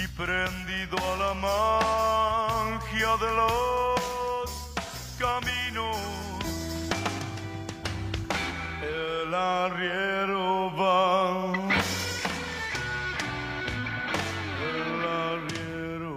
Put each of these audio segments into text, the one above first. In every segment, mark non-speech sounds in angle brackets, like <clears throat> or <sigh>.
Y prendido a la magia de los caminos, el arriero va. El arriero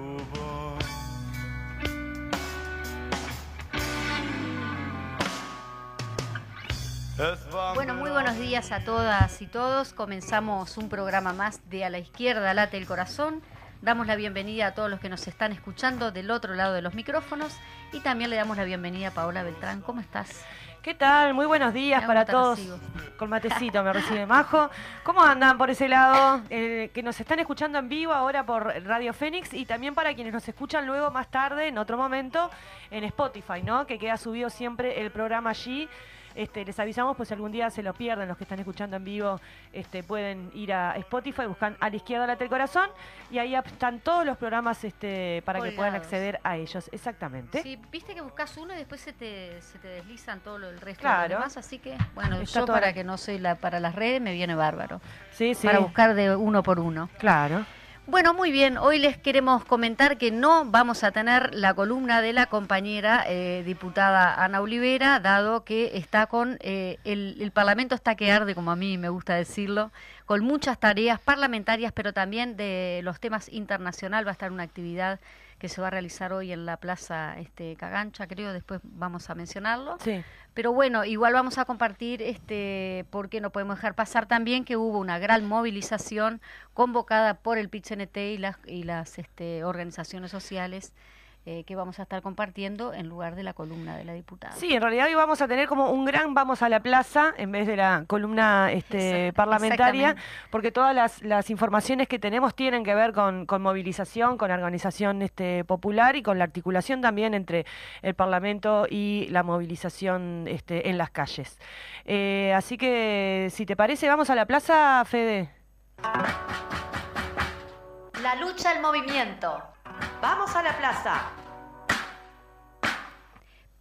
va. Bueno, muy buenos días a todas y todos. Comenzamos un programa más de A la izquierda late el corazón. Damos la bienvenida a todos los que nos están escuchando del otro lado de los micrófonos y también le damos la bienvenida a Paola Beltrán. ¿Cómo estás? ¿Qué tal? Muy buenos días para todos. recibo. Con matecito me recibe Majo. ¿Cómo andan por ese lado? Eh, que nos están escuchando en vivo ahora por Radio Fénix y también para quienes nos escuchan luego más tarde, en otro momento, en Spotify, ¿no? Que queda subido siempre el programa allí. Este, les avisamos, pues si algún día se lo pierden los que están escuchando en vivo, este, pueden ir a Spotify, buscan a la izquierda late el corazón y ahí están todos los programas este, para que puedan acceder a ellos. Exactamente. Sí, viste que buscas uno y después se te, se te deslizan todo lo, el resto Claro. de los demás, así que, bueno, Está yo para que no soy la para las redes me viene bárbaro. Sí, sí. Para buscar de uno por uno. Claro. Bueno, muy bien. Hoy les queremos comentar que no vamos a tener la columna de la compañera eh, diputada Ana Olivera, dado que está con eh, el, el Parlamento está que arde, como a mí me gusta decirlo, con muchas tareas parlamentarias, pero también de los temas internacional. Va a estar una actividad que se va a realizar hoy en la Plaza este, Cagancha, creo, después vamos a mencionarlo. Sí. Pero bueno, igual vamos a compartir, este, porque no podemos dejar pasar también que hubo una gran movilización convocada por el PIT-CNT y las, y las este, organizaciones sociales eh, que vamos a estar compartiendo en lugar de la columna de la diputada. Sí, en realidad hoy vamos a tener como un gran vamos a la plaza en vez de la columna este, Exact- <laughs> parlamentaria, porque todas las, las informaciones que tenemos tienen que ver con, con movilización, con organización este, popular y con la articulación también entre el Parlamento y la movilización este, en las calles. Eh, así que, si te parece, vamos a la plaza, Fede. La lucha al movimiento. Vamos a la plaza.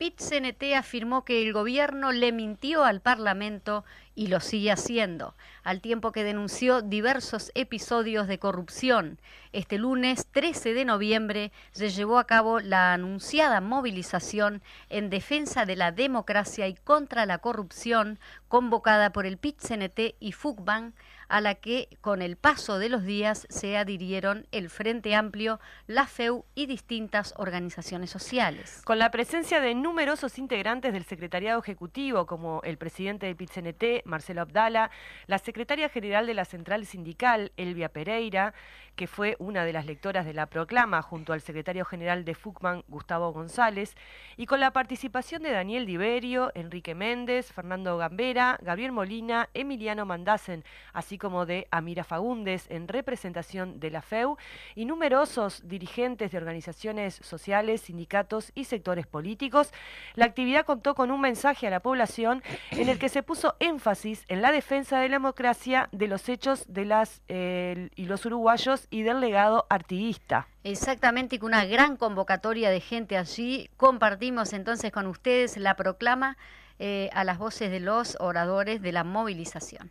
PIT-CNT afirmó que el gobierno le mintió al Parlamento y lo sigue haciendo, al tiempo que denunció diversos episodios de corrupción. Este lunes 13 de noviembre se llevó a cabo la anunciada movilización en defensa de la democracia y contra la corrupción convocada por el PIT-CNT y FUCBAN, a la que con el paso de los días se adhirieron el Frente Amplio, la FEU y distintas organizaciones sociales. Con la presencia de numerosos integrantes del secretariado ejecutivo, como el presidente del PIT-CNT, Marcelo Abdala, la secretaria general de la Central Sindical, Elvia Pereira, que fue una de las lectoras de la proclama junto al secretario general de FUCMAN, Gustavo González, y con la participación de Daniel Diberio, Enrique Méndez, Fernando Gambera, Gabriel Molina, Emiliano Mandasen, así como de Amira Fagundes en representación de la FEU y numerosos dirigentes de organizaciones sociales, sindicatos y sectores políticos. La actividad contó con un mensaje a la población en el que se puso énfasis en la defensa de la democracia, de los hechos de las eh, y los uruguayos y del legado artiguista. Exactamente, y con una gran convocatoria de gente allí. Compartimos entonces con ustedes la proclama eh, a las voces de los oradores de la movilización.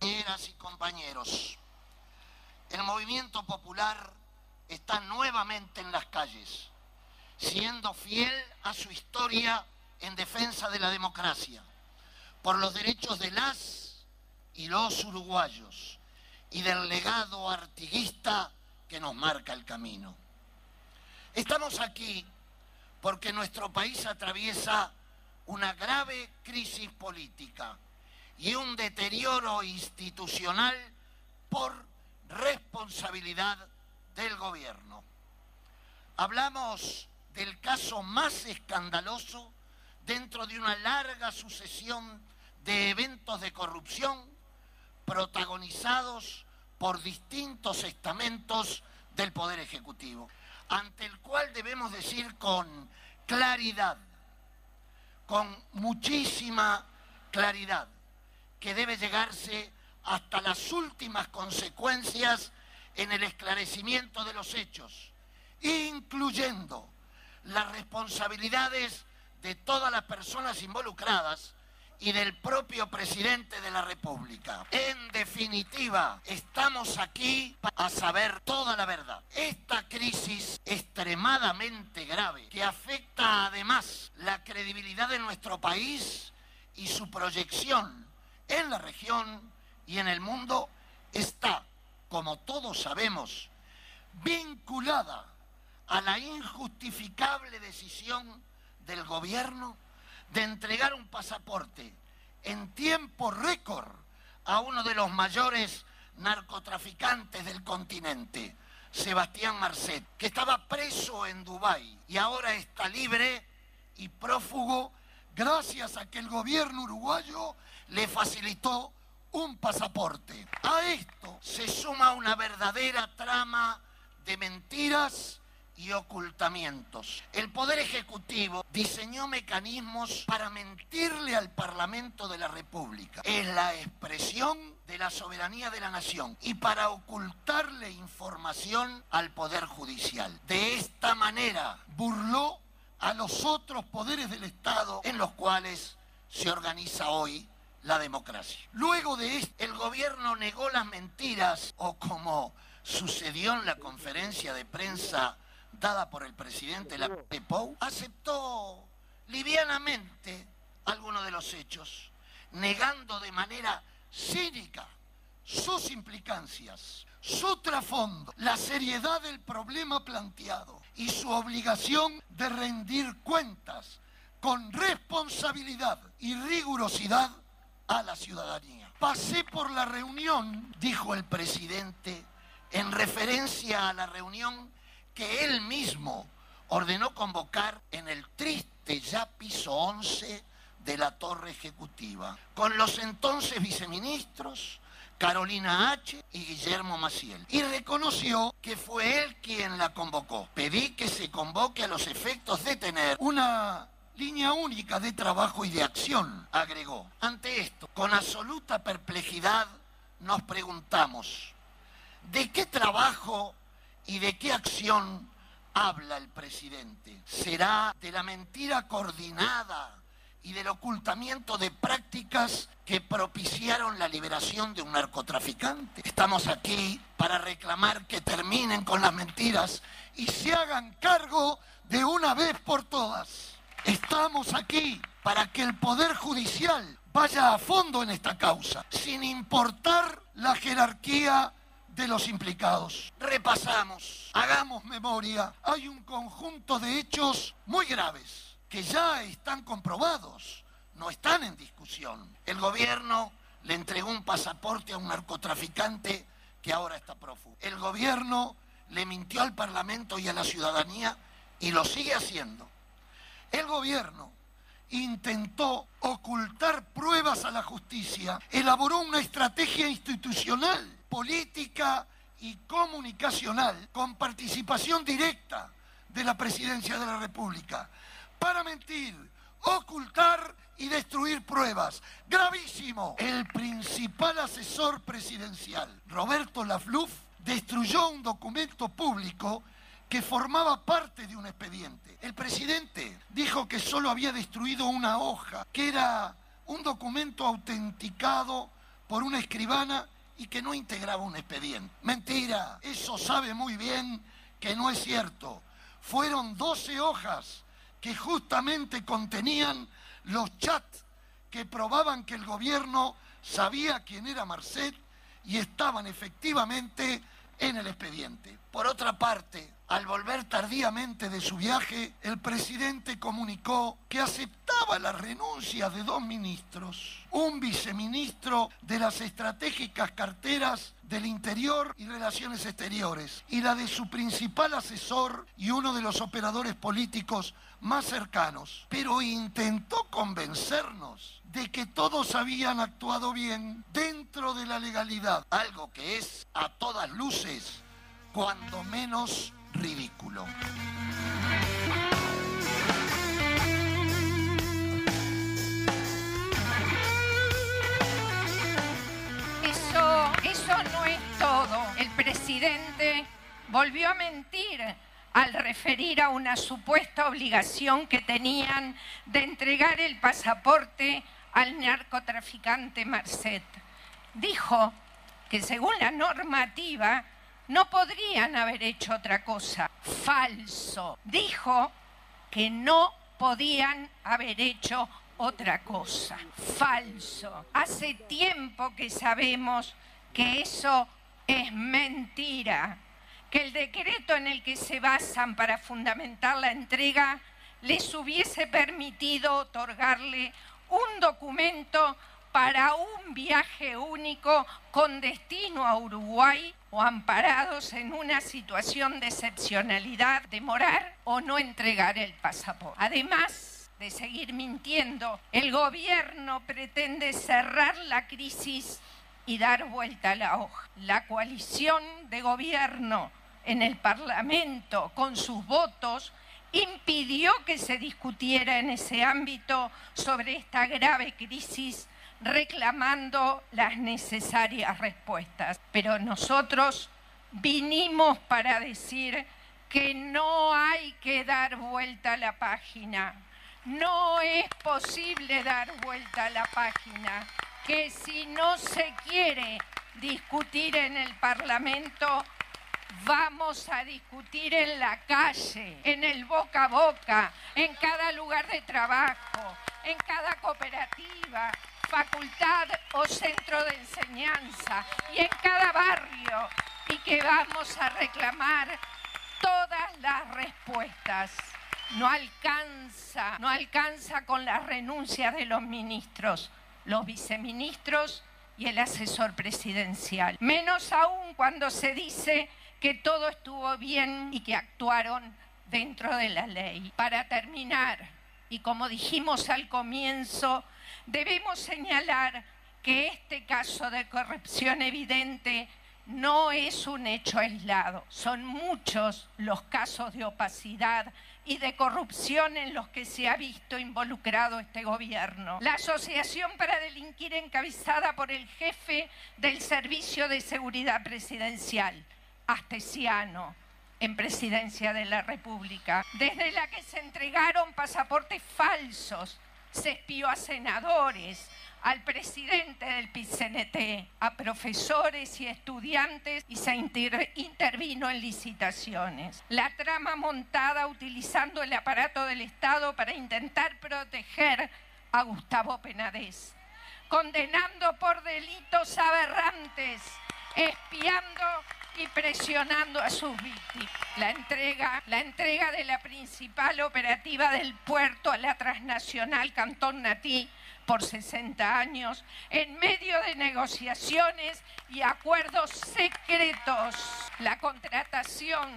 Compañeras y compañeros, el movimiento popular está nuevamente en las calles, siendo fiel a su historia en defensa de la democracia, por los derechos de las y los uruguayos y del legado artiguista que nos marca el camino. Estamos aquí porque nuestro país atraviesa una grave crisis política y un deterioro institucional por responsabilidad del gobierno. Hablamos del caso más escandaloso dentro de una larga sucesión de eventos de corrupción protagonizados por distintos estamentos del Poder Ejecutivo, ante el cual debemos decir con claridad, con muchísima claridad, que debe llegarse hasta las últimas consecuencias en el esclarecimiento de los hechos, incluyendo las responsabilidades de todas las personas involucradas y del propio presidente de la República. En definitiva, estamos aquí a saber toda la verdad. Esta crisis extremadamente grave que afecta además la credibilidad de nuestro país y su proyección en la región y en el mundo está, como todos sabemos, vinculada a la injustificable decisión del gobierno de entregar un pasaporte en tiempo récord a uno de los mayores narcotraficantes del continente, Sebastián Marcet, que estaba preso en Dubái y ahora está libre y prófugo gracias a que el gobierno uruguayo le facilitó un pasaporte. A esto se suma una verdadera trama de mentiras y ocultamientos. El Poder Ejecutivo diseñó mecanismos para mentirle al Parlamento de la República. Es la expresión de la soberanía de la nación y para ocultarle información al Poder Judicial. De esta manera burló a los otros poderes del Estado en los cuales se organiza hoy la democracia. Luego de esto, el gobierno negó las mentiras o como sucedió en la conferencia de prensa dada por el presidente la Pou, aceptó livianamente algunos de los hechos, negando de manera cínica sus implicancias, su trasfondo, la seriedad del problema planteado y su obligación de rendir cuentas con responsabilidad y rigurosidad a la ciudadanía. Pasé por la reunión, dijo el presidente, en referencia a la reunión que él mismo ordenó convocar en el triste ya piso 11 de la torre ejecutiva, con los entonces viceministros Carolina H. y Guillermo Maciel, y reconoció que fue él quien la convocó. Pedí que se convoque a los efectos de tener una línea única de trabajo y de acción, agregó. Ante esto, con absoluta perplejidad, nos preguntamos, ¿de qué trabajo ¿Y de qué acción habla el presidente? ¿Será de la mentira coordinada y del ocultamiento de prácticas que propiciaron la liberación de un narcotraficante? Estamos aquí para reclamar que terminen con las mentiras y se hagan cargo de una vez por todas. Estamos aquí para que el Poder Judicial vaya a fondo en esta causa, sin importar la jerarquía de los implicados. Repasamos, hagamos memoria. Hay un conjunto de hechos muy graves que ya están comprobados, no están en discusión. El gobierno le entregó un pasaporte a un narcotraficante que ahora está prófugo. El gobierno le mintió al Parlamento y a la ciudadanía y lo sigue haciendo. El gobierno intentó ocultar pruebas a la justicia, elaboró una estrategia institucional, política y comunicacional con participación directa de la presidencia de la República para mentir, ocultar y destruir pruebas. Gravísimo. El principal asesor presidencial, Roberto Lafluf, destruyó un documento público que formaba parte de un expediente. El presidente dijo que solo había destruido una hoja, que era un documento autenticado por una escribana y que no integraba un expediente. Mentira, eso sabe muy bien que no es cierto. Fueron 12 hojas que justamente contenían los chats que probaban que el gobierno sabía quién era Marcet y estaban efectivamente en el expediente. Por otra parte, al volver tardíamente de su viaje, el presidente comunicó que aceptaba la renuncia de dos ministros, un viceministro de las estratégicas carteras del Interior y Relaciones Exteriores, y la de su principal asesor y uno de los operadores políticos más cercanos, pero intentó convencernos de que todos habían actuado bien dentro de la legalidad, algo que es a todas luces, cuando menos ridículo. Eso, eso no es todo. El presidente volvió a mentir al referir a una supuesta obligación que tenían de entregar el pasaporte al narcotraficante Marcet. Dijo que según la normativa no podrían haber hecho otra cosa. Falso. Dijo que no podían haber hecho otra cosa. Falso. Hace tiempo que sabemos que eso es mentira, que el decreto en el que se basan para fundamentar la entrega les hubiese permitido otorgarle un documento para un viaje único con destino a Uruguay o amparados en una situación de excepcionalidad, demorar o no entregar el pasaporte. Además de seguir mintiendo, el gobierno pretende cerrar la crisis y dar vuelta a la hoja. La coalición de gobierno en el Parlamento con sus votos impidió que se discutiera en ese ámbito sobre esta grave crisis reclamando las necesarias respuestas. Pero nosotros vinimos para decir que no hay que dar vuelta a la página. No es posible dar vuelta a la página. Que si no se quiere discutir en el Parlamento, vamos a discutir en la calle, en el boca a boca, en cada lugar de trabajo, en cada cooperativa, facultad o centro de enseñanza y en cada barrio y que vamos a reclamar todas las respuestas. No alcanza, no alcanza con la renuncia de los ministros, los viceministros y el asesor presidencial. Menos aún cuando se dice que todo estuvo bien y que actuaron dentro de la ley. Para terminar, y como dijimos al comienzo, Debemos señalar que este caso de corrupción evidente no es un hecho aislado. Son muchos los casos de opacidad y de corrupción en los que se ha visto involucrado este gobierno. La Asociación para Delinquir encabezada por el jefe del Servicio de Seguridad Presidencial, Astesiano, en presidencia de la República, desde la que se entregaron pasaportes falsos se espió a senadores, al presidente del PICNT, a profesores y estudiantes y se intervino en licitaciones. La trama montada utilizando el aparato del Estado para intentar proteger a Gustavo Penadez, condenando por delitos aberrantes, espiando y presionando a sus víctimas. La entrega, la entrega de la principal operativa del puerto a la transnacional Cantón Natí por 60 años, en medio de negociaciones y acuerdos secretos. La contratación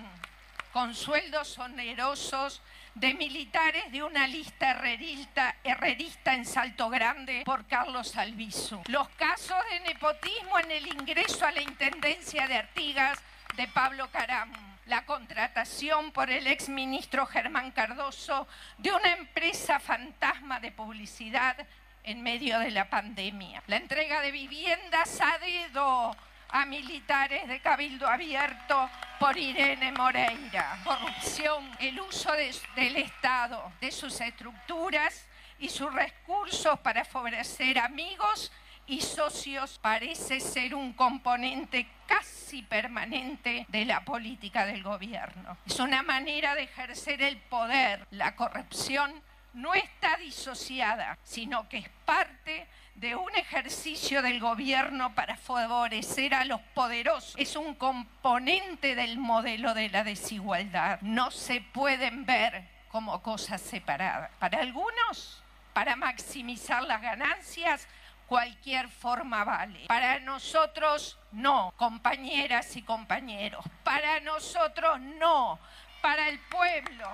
con sueldos onerosos de militares de una lista herrerista, en Salto Grande por Carlos Albizu. Los casos de nepotismo en el ingreso a la Intendencia de Artigas de Pablo Caram. La contratación por el exministro Germán Cardoso de una empresa fantasma de publicidad en medio de la pandemia. La entrega de viviendas a dedo a militares de Cabildo Abierto por Irene Moreira. Corrupción, el uso de- del Estado, de sus estructuras y sus recursos para favorecer amigos y socios parece ser un componente casi permanente de la política del gobierno. Es una manera de ejercer el poder. La corrupción no está disociada, sino que es parte de un ejercicio del gobierno para favorecer a los poderosos. Es un componente del modelo de la desigualdad. No se pueden ver como cosas separadas. Para algunos, para maximizar las ganancias, cualquier forma vale. Para nosotros, no, compañeras y compañeros. Para nosotros, no. Para el pueblo,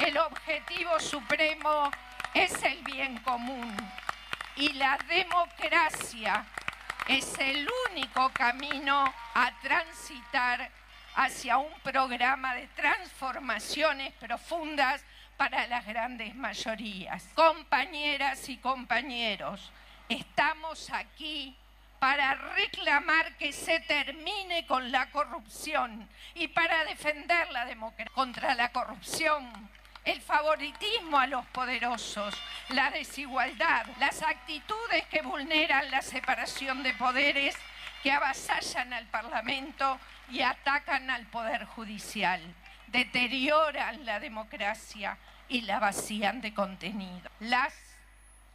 el objetivo supremo es el bien común y la democracia es el único camino a transitar hacia un programa de transformaciones profundas para las grandes mayorías. Compañeras y compañeros, estamos aquí para reclamar que se termine con la corrupción y para defender la democracia contra la corrupción, el favoritismo a los poderosos, la desigualdad, las actitudes que vulneran la separación de poderes, que avasallan al Parlamento y atacan al Poder Judicial, deterioran la democracia y la vacían de contenido. Las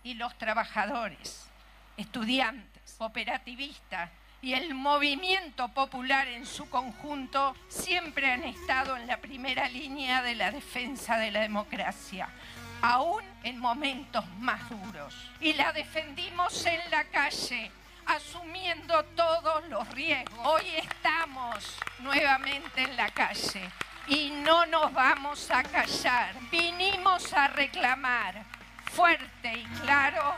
y los trabajadores, estudiantes, cooperativistas y el movimiento popular en su conjunto siempre han estado en la primera línea de la defensa de la democracia, aún en momentos más duros. Y la defendimos en la calle, asumiendo todos los riesgos. Hoy estamos nuevamente en la calle y no nos vamos a callar. Vinimos a reclamar fuerte y claro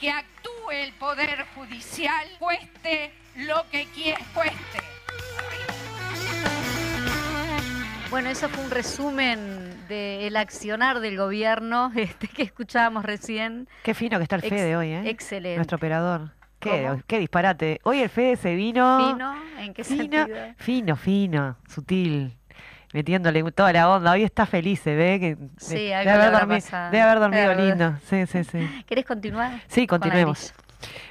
que actúe el Poder Judicial, cueste lo que quiera, cueste. Bueno, eso fue un resumen del accionar del gobierno <laughs> este, que escuchábamos recién. Qué fino que está el Ex- Fede hoy, ¿eh? Excelente. Nuestro operador. Qué, qué disparate. Hoy el Fede se vino. ¿Fino? ¿En qué fino, sentido? fino, fino, sutil. Metiéndole toda la onda. Hoy está feliz, se ve que de- Sí, algo le haber habrá dormi- pasado. debe haber dormido Debe haber- lindo. Sí, sí, sí. <laughs> ¿Querés continuar? Sí, continuemos.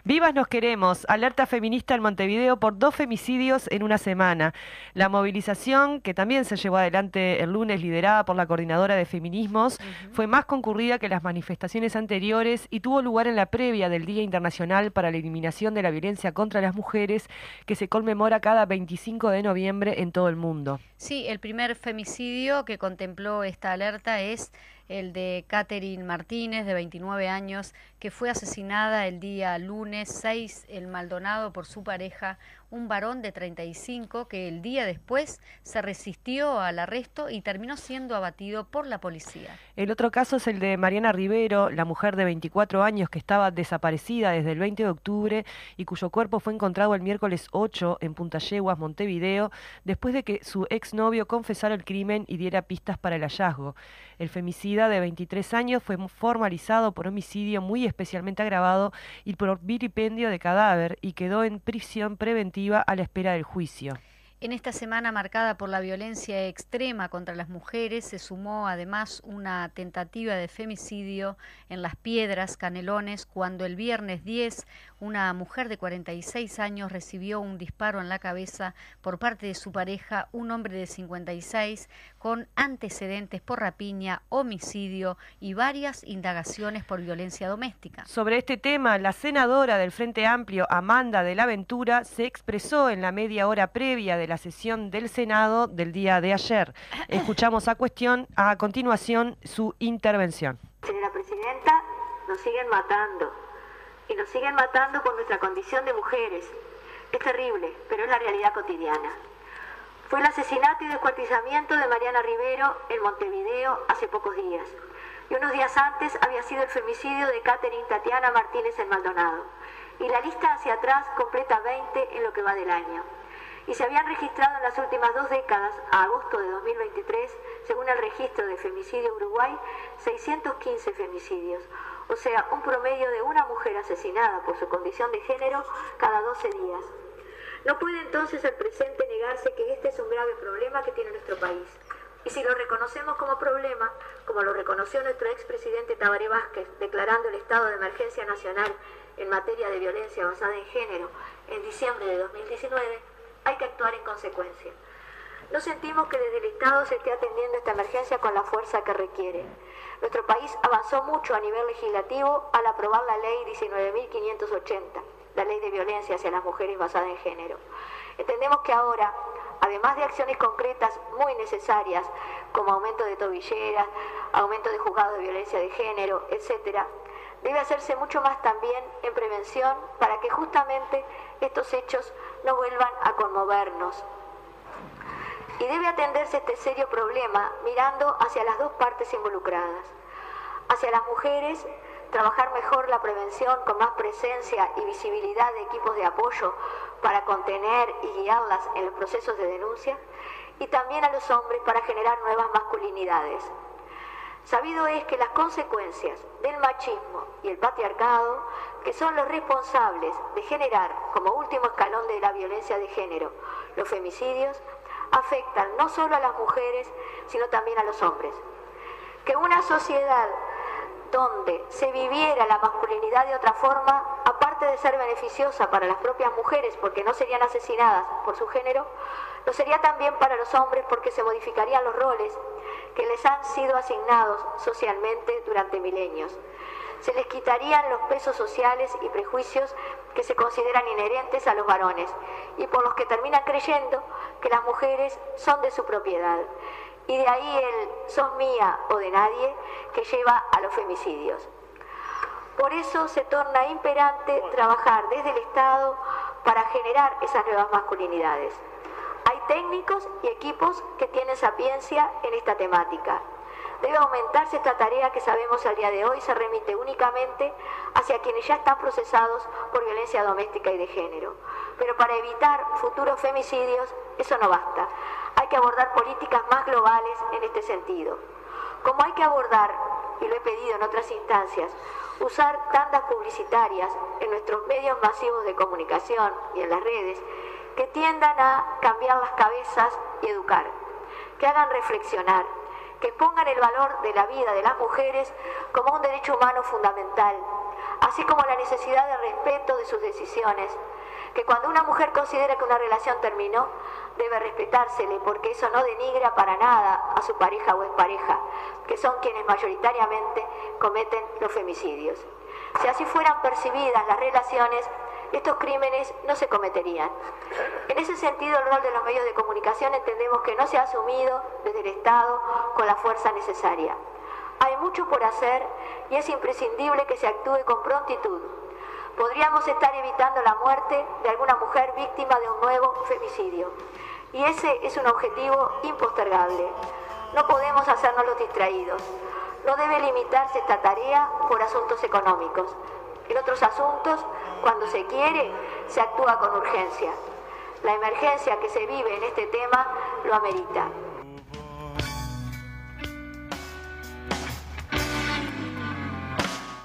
Vivas nos queremos. Alerta feminista en Montevideo por dos femicidios en una semana. La movilización, que también se llevó adelante el lunes, liderada por la coordinadora de feminismos, fue más concurrida que las manifestaciones anteriores y tuvo lugar en la previa del Día Internacional para la Eliminación de la Violencia contra las Mujeres, que se conmemora cada 25 de noviembre en todo el mundo. Sí, el primer femicidio que contempló esta alerta es el de Catherine Martínez, de 29 años, que fue asesinada el día lunes. 6 en Maldonado por su pareja, un varón de 35 que el día después se resistió al arresto y terminó siendo abatido por la policía. El otro caso es el de Mariana Rivero, la mujer de 24 años que estaba desaparecida desde el 20 de octubre y cuyo cuerpo fue encontrado el miércoles 8 en Punta Yeguas, Montevideo, después de que su exnovio confesara el crimen y diera pistas para el hallazgo. El femicida de 23 años fue formalizado por homicidio muy especialmente agravado y por vilipendio de cadáver y quedó en prisión preventiva a la espera del juicio. En esta semana marcada por la violencia extrema contra las mujeres se sumó además una tentativa de femicidio en Las Piedras, Canelones, cuando el viernes 10 una mujer de 46 años recibió un disparo en la cabeza por parte de su pareja, un hombre de 56, con antecedentes por rapiña, homicidio y varias indagaciones por violencia doméstica. Sobre este tema, la senadora del Frente Amplio, Amanda de la Ventura, se expresó en la media hora previa de la sesión del Senado del día de ayer. <coughs> Escuchamos a cuestión a continuación su intervención. Señora Presidenta, nos siguen matando. Y nos siguen matando por nuestra condición de mujeres. Es terrible, pero es la realidad cotidiana. Fue el asesinato y descuartizamiento de Mariana Rivero en Montevideo hace pocos días. Y unos días antes había sido el femicidio de Catherine Tatiana Martínez en Maldonado. Y la lista hacia atrás completa 20 en lo que va del año y se habían registrado en las últimas dos décadas, a agosto de 2023, según el registro de femicidio Uruguay, 615 femicidios, o sea, un promedio de una mujer asesinada por su condición de género cada 12 días. No puede entonces el presente negarse que este es un grave problema que tiene nuestro país. Y si lo reconocemos como problema, como lo reconoció nuestro expresidente Tabaré Vázquez, declarando el estado de emergencia nacional en materia de violencia basada en género en diciembre de 2019, hay que actuar en consecuencia. No sentimos que desde el Estado se esté atendiendo esta emergencia con la fuerza que requiere. Nuestro país avanzó mucho a nivel legislativo al aprobar la ley 19.580, la ley de violencia hacia las mujeres basada en género. Entendemos que ahora, además de acciones concretas muy necesarias, como aumento de tobilleras, aumento de juzgados de violencia de género, etc., debe hacerse mucho más también en prevención para que justamente estos hechos no vuelvan a conmovernos. Y debe atenderse este serio problema mirando hacia las dos partes involucradas. Hacia las mujeres, trabajar mejor la prevención con más presencia y visibilidad de equipos de apoyo para contener y guiarlas en los procesos de denuncia. Y también a los hombres para generar nuevas masculinidades. Sabido es que las consecuencias del machismo y el patriarcado, que son los responsables de generar como último escalón de la violencia de género los femicidios, afectan no solo a las mujeres, sino también a los hombres. Que una sociedad donde se viviera la masculinidad de otra forma, aparte de ser beneficiosa para las propias mujeres porque no serían asesinadas por su género, lo sería también para los hombres porque se modificarían los roles que les han sido asignados socialmente durante milenios. Se les quitarían los pesos sociales y prejuicios que se consideran inherentes a los varones y por los que terminan creyendo que las mujeres son de su propiedad. Y de ahí el son mía o de nadie que lleva a los femicidios. Por eso se torna imperante trabajar desde el Estado para generar esas nuevas masculinidades. Hay técnicos y equipos que tienen sapiencia en esta temática. Debe aumentarse esta tarea que sabemos al día de hoy se remite únicamente hacia quienes ya están procesados por violencia doméstica y de género. Pero para evitar futuros femicidios, eso no basta. Hay que abordar políticas más globales en este sentido. Como hay que abordar, y lo he pedido en otras instancias, usar tandas publicitarias en nuestros medios masivos de comunicación y en las redes, que tiendan a cambiar las cabezas y educar, que hagan reflexionar, que pongan el valor de la vida de las mujeres como un derecho humano fundamental, así como la necesidad de respeto de sus decisiones, que cuando una mujer considera que una relación terminó, debe respetársele porque eso no denigra para nada a su pareja o expareja, que son quienes mayoritariamente cometen los femicidios. Si así fueran percibidas las relaciones, estos crímenes no se cometerían. En ese sentido, el rol de los medios de comunicación entendemos que no se ha asumido desde el Estado con la fuerza necesaria. Hay mucho por hacer y es imprescindible que se actúe con prontitud. Podríamos estar evitando la muerte de alguna mujer víctima de un nuevo femicidio. Y ese es un objetivo impostergable. No podemos hacernos los distraídos. No debe limitarse esta tarea por asuntos económicos. En otros asuntos, cuando se quiere, se actúa con urgencia. La emergencia que se vive en este tema lo amerita.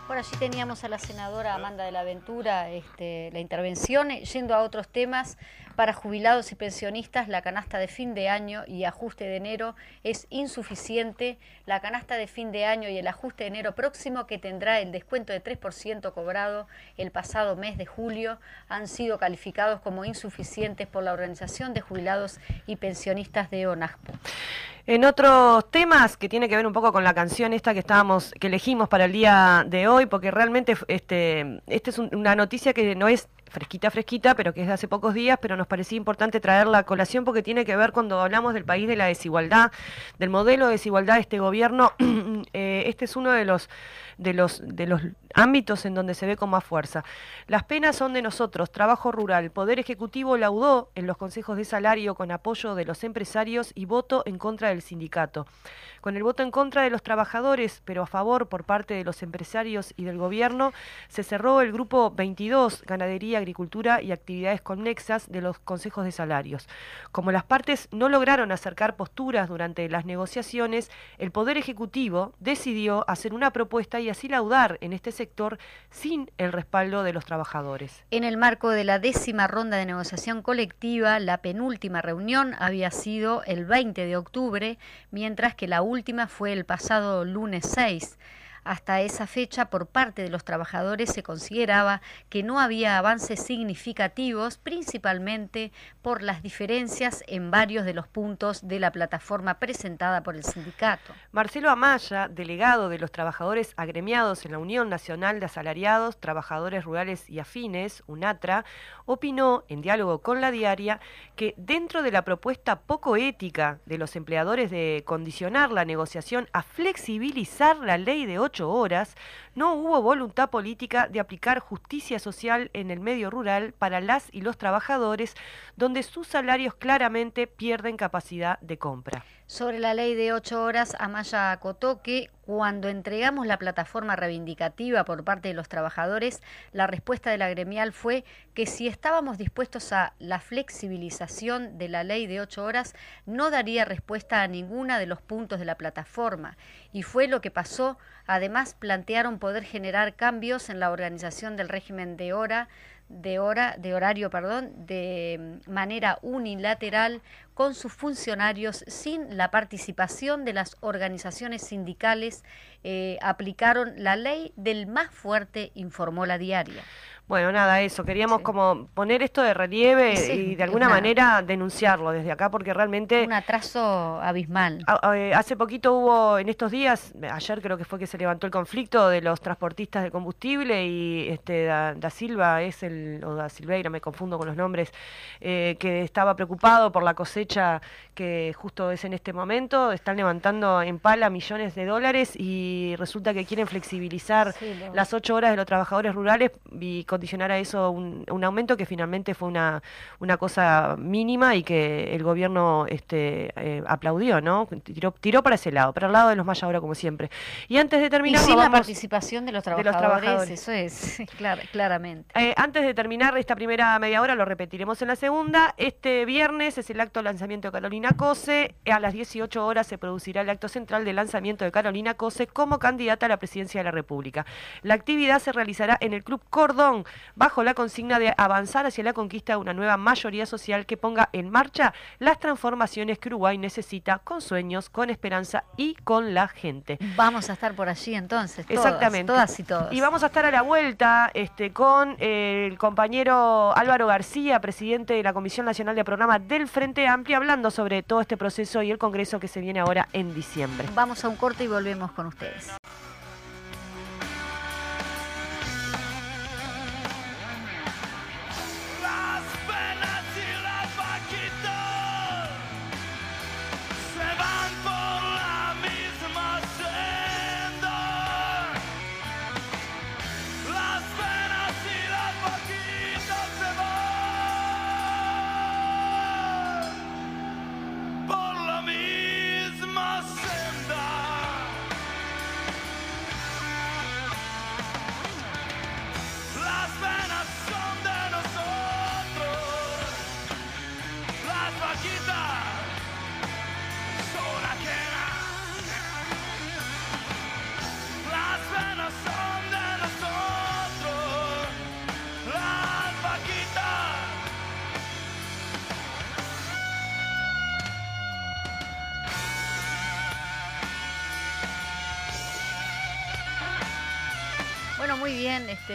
Bueno, allí teníamos a la senadora Amanda de la Ventura este, la intervención, yendo a otros temas. Para jubilados y pensionistas, la canasta de fin de año y ajuste de enero es insuficiente. La canasta de fin de año y el ajuste de enero próximo, que tendrá el descuento de 3% cobrado el pasado mes de julio, han sido calificados como insuficientes por la Organización de Jubilados y Pensionistas de ONASPO. En otros temas que tiene que ver un poco con la canción esta que estábamos, que elegimos para el día de hoy, porque realmente este, esta es un- una noticia que no es fresquita, fresquita, pero que es de hace pocos días, pero nos parecía importante traerla a colación porque tiene que ver cuando hablamos del país de la desigualdad, del modelo de desigualdad de este gobierno. <clears throat> eh, este es uno de los de los, de los ámbitos en donde se ve con más fuerza. Las penas son de nosotros, trabajo rural. Poder Ejecutivo laudó en los consejos de salario con apoyo de los empresarios y voto en contra del sindicato. Con el voto en contra de los trabajadores, pero a favor por parte de los empresarios y del gobierno, se cerró el grupo 22, Ganadería, Agricultura y Actividades Conexas de los consejos de salarios. Como las partes no lograron acercar posturas durante las negociaciones, el Poder Ejecutivo decidió hacer una propuesta y así laudar en este sector sin el respaldo de los trabajadores. En el marco de la décima ronda de negociación colectiva, la penúltima reunión había sido el 20 de octubre, mientras que la última fue el pasado lunes 6. Hasta esa fecha, por parte de los trabajadores se consideraba que no había avances significativos, principalmente por las diferencias en varios de los puntos de la plataforma presentada por el sindicato. Marcelo Amaya, delegado de los trabajadores agremiados en la Unión Nacional de Asalariados, Trabajadores Rurales y Afines, UNATRA, opinó, en diálogo con la diaria, que dentro de la propuesta poco ética de los empleadores de condicionar la negociación a flexibilizar la ley de horas, no hubo voluntad política de aplicar justicia social en el medio rural para las y los trabajadores, donde sus salarios claramente pierden capacidad de compra. Sobre la ley de ocho horas, Amaya acotó que cuando entregamos la plataforma reivindicativa por parte de los trabajadores, la respuesta de la gremial fue que si estábamos dispuestos a la flexibilización de la ley de ocho horas, no daría respuesta a ninguna de los puntos de la plataforma. Y fue lo que pasó. Además, plantearon poder generar cambios en la organización del régimen de hora de hora de horario, perdón, de manera unilateral con sus funcionarios sin la participación de las organizaciones sindicales eh, aplicaron la ley del más fuerte, informó la diaria. Bueno, nada, eso. Queríamos Sí. como poner esto de relieve Sí, y de alguna una- manera denunciarlo desde acá porque realmente... Un atraso abismal. A- a- eh, Hace poquito hubo, en estos días, ayer creo que fue que se levantó el conflicto de los transportistas de combustible y este Da, Da Silva es el, o Da Silveira, me confundo con los nombres, eh, que estaba preocupado por la cosecha que justo es en este momento. Están levantando en pala millones de dólares y resulta que quieren flexibilizar Sí, las ocho horas de los trabajadores rurales y condicionar a eso un, un aumento que finalmente fue una, una cosa mínima y que el gobierno este, eh, aplaudió, ¿no? Tiró, tiró para ese lado, para el lado de los ahora como siempre. Y antes de Y terminar, sin la participación de los de los trabajadores, trabajadores. eso es, <laughs> clar- claramente. eh, antes de terminar esta primera media hora, lo repetiremos en la segunda. Este viernes es el acto de lanzamiento de Carolina Cose. A las 18 horas se producirá el acto central de lanzamiento de Carolina Cose como candidata a la presidencia de la República. La actividad se realizará en el Club Cordón, bajo la consigna de avanzar hacia la conquista de una nueva mayoría social que ponga en marcha las transformaciones que Uruguay necesita con sueños, con esperanza y con la gente. Vamos a estar por allí entonces, todas, Exactamente. todas y todos. Y vamos a estar a la vuelta este, con eh, el compañero Álvaro García, presidente de la Comisión Nacional de Programa del Frente Amplio, hablando sobre todo este proceso y el Congreso que se viene ahora en diciembre. Vamos a un corte y volvemos con ustedes.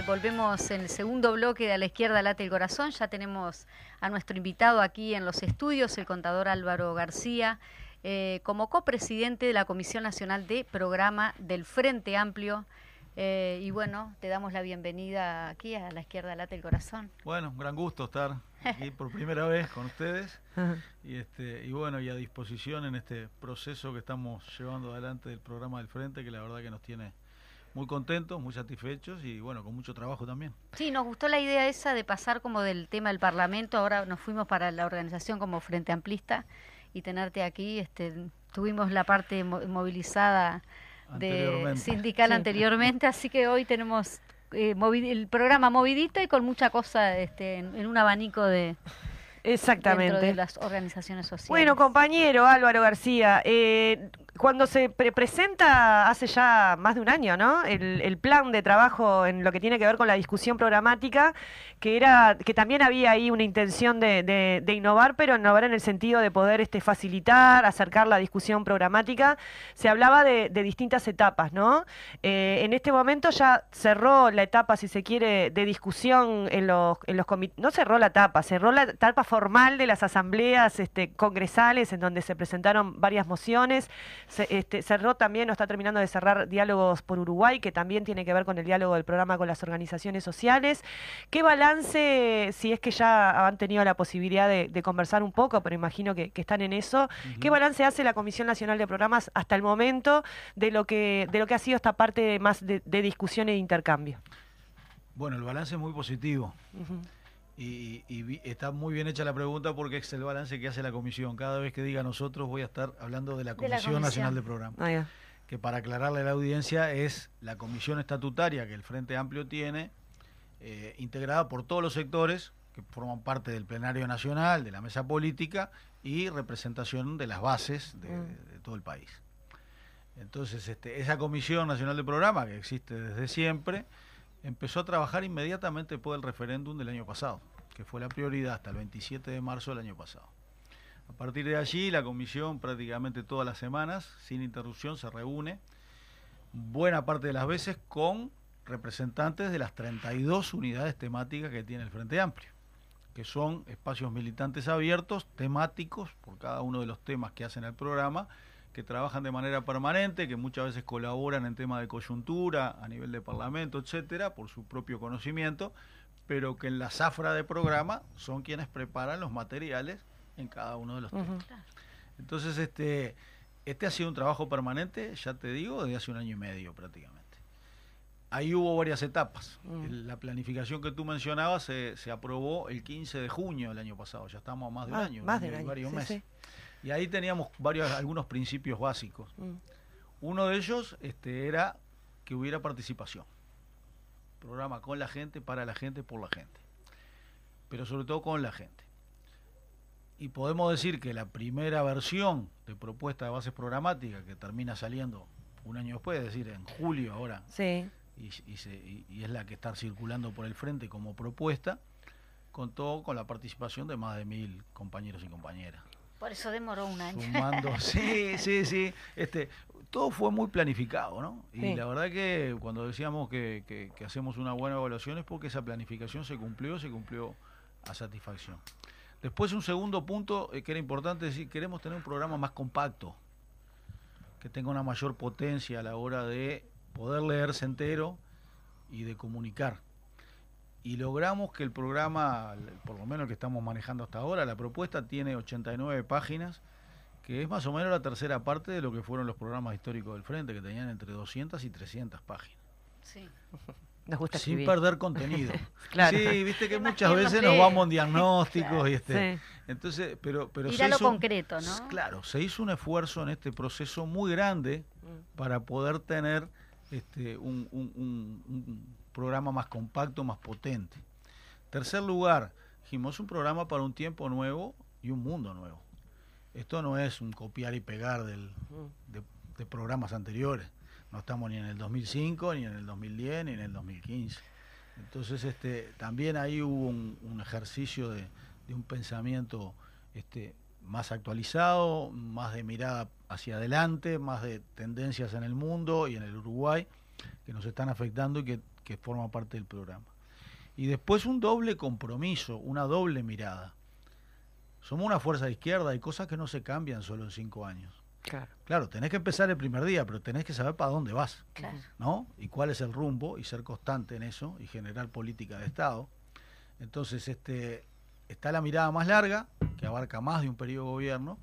Volvemos en el segundo bloque de A la izquierda late el corazón. Ya tenemos a nuestro invitado aquí en los estudios, el contador Álvaro García, eh, como copresidente de la Comisión Nacional de Programa del Frente Amplio. Eh, y bueno, te damos la bienvenida aquí a La izquierda late el corazón. Bueno, un gran gusto estar aquí por primera vez con ustedes <laughs> y este y bueno y a disposición en este proceso que estamos llevando adelante del programa del Frente que la verdad que nos tiene muy contentos, muy satisfechos y bueno, con mucho trabajo también. Sí, nos gustó la idea esa de pasar como del tema del Parlamento, ahora nos fuimos para la organización como Frente Amplista y tenerte aquí, este, tuvimos la parte movilizada de sindical anteriormente, así que hoy tenemos eh, el programa movidito y con mucha cosa este, en un abanico de, Exactamente. de las organizaciones sociales. Bueno, compañero Álvaro García, eh, cuando se presenta hace ya más de un año, ¿no? El, plan de trabajo en lo que tiene que ver con la discusión programática, que era que también había ahí una intención de, innovar, pero innovar en el sentido de poder este, facilitar, acercar la discusión programática. Se hablaba de, distintas etapas, ¿no? Eh, en este momento ya cerró la etapa, si se quiere, de discusión en los, en los comités. No cerró la etapa, cerró la etapa formal de las asambleas este, congresales en donde se presentaron varias mociones este, cerró también o está terminando de cerrar diálogos por Uruguay, que también tiene que ver con el diálogo del programa con las organizaciones sociales. ¿Qué balance, si es que ya han tenido la posibilidad de, conversar un poco, pero imagino que, están en eso, qué balance hace la Comisión Nacional de Programas hasta el momento de lo que, de lo que ha sido esta parte más de, discusión e intercambio? Bueno, el balance es muy positivo. Y, está muy bien hecha la pregunta porque es el balance que hace la comisión. Cada vez que diga nosotros voy a estar hablando de la Comisión, Nacional de Programas. Ah, que para aclararle a la audiencia es la comisión estatutaria que el Frente Amplio tiene, eh, integrada por todos los sectores que forman parte del plenario nacional, de la mesa política y representación de las bases de, mm. todo el país. Entonces, este, esa Comisión Nacional de Programa, que existe desde siempre, empezó a trabajar inmediatamente después del referéndum del año pasado que fue la prioridad hasta el 27 de marzo del año pasado. A partir de allí, la comisión prácticamente todas las semanas, sin interrupción, se reúne, buena parte de las veces con representantes de las 32 unidades temáticas que tiene el Frente Amplio, que son espacios militantes abiertos, temáticos, por cada uno de los temas que hacen el programa, que trabajan de manera permanente, que muchas veces colaboran en temas de coyuntura, a nivel de parlamento, etcétera, por su propio conocimiento, pero que en la zafra de programa son quienes preparan los materiales en cada uno de los temas. Entonces, este, este ha sido un trabajo permanente, ya te digo, desde hace un año y medio prácticamente. Ahí hubo varias etapas. La planificación que tú mencionabas se, se, aprobó el 15 de junio del año pasado, ya estamos a más de un ah, año, más de varios meses. Y ahí teníamos varios, algunos principios básicos. Mm. Uno de ellos este, era que hubiera participación programa con la gente, para la gente, por la gente. Pero sobre todo con la gente. Y podemos decir que la primera versión de propuesta de bases programáticas, que termina saliendo un año después, es decir, en julio ahora, sí. y, y, es la que está circulando por el frente como propuesta, contó con la participación de más de mil compañeros y compañeras. Por eso demoró un año. Sumando, <laughs> sí, sí, sí. Este, todo fue muy planificado, ¿no? Y la verdad que cuando decíamos que, hacemos una buena evaluación es porque esa planificación se cumplió, se cumplió a satisfacción. Después un segundo punto eh, que era importante decir, queremos tener un programa más compacto, que tenga una mayor potencia a la hora de poder leerse entero y de comunicar. Y logramos que el programa, por lo menos el que estamos manejando hasta ahora, la propuesta tiene 89 páginas, que es más o menos la tercera parte de lo que fueron los programas históricos del Frente, que tenían entre 200 y 300 páginas. Sí. <laughs> Nos gusta Sin perder contenido. <laughs> claro. Sí, viste que muchas veces nos vamos en diagnósticos y este. Entonces, pero, pero Ir a lo concreto, ¿no? Claro, se hizo un esfuerzo en este proceso muy grande mm. para poder tener este, un, un programa más compacto, más potente. Tercer lugar, dijimos un programa para un tiempo nuevo y un mundo nuevo. Esto no es un copiar y pegar del, de, programas anteriores. No estamos ni en el 2005, ni en el 2010, ni en el 2015. Entonces, este, también ahí hubo un, ejercicio de, un pensamiento este, más actualizado, más de mirada hacia adelante, más de tendencias en el mundo y en el Uruguay que nos están afectando y que, que forma parte del programa. Y después un doble compromiso, una doble mirada somos una fuerza de izquierda, hay cosas que no se cambian solo en cinco años. Claro. claro, tenés que empezar el primer día, pero tenés que saber para dónde vas, ¿no? Y cuál es el rumbo y ser constante en eso y generar política de Estado. Entonces, este, está la mirada más larga, que abarca más de un periodo de gobierno,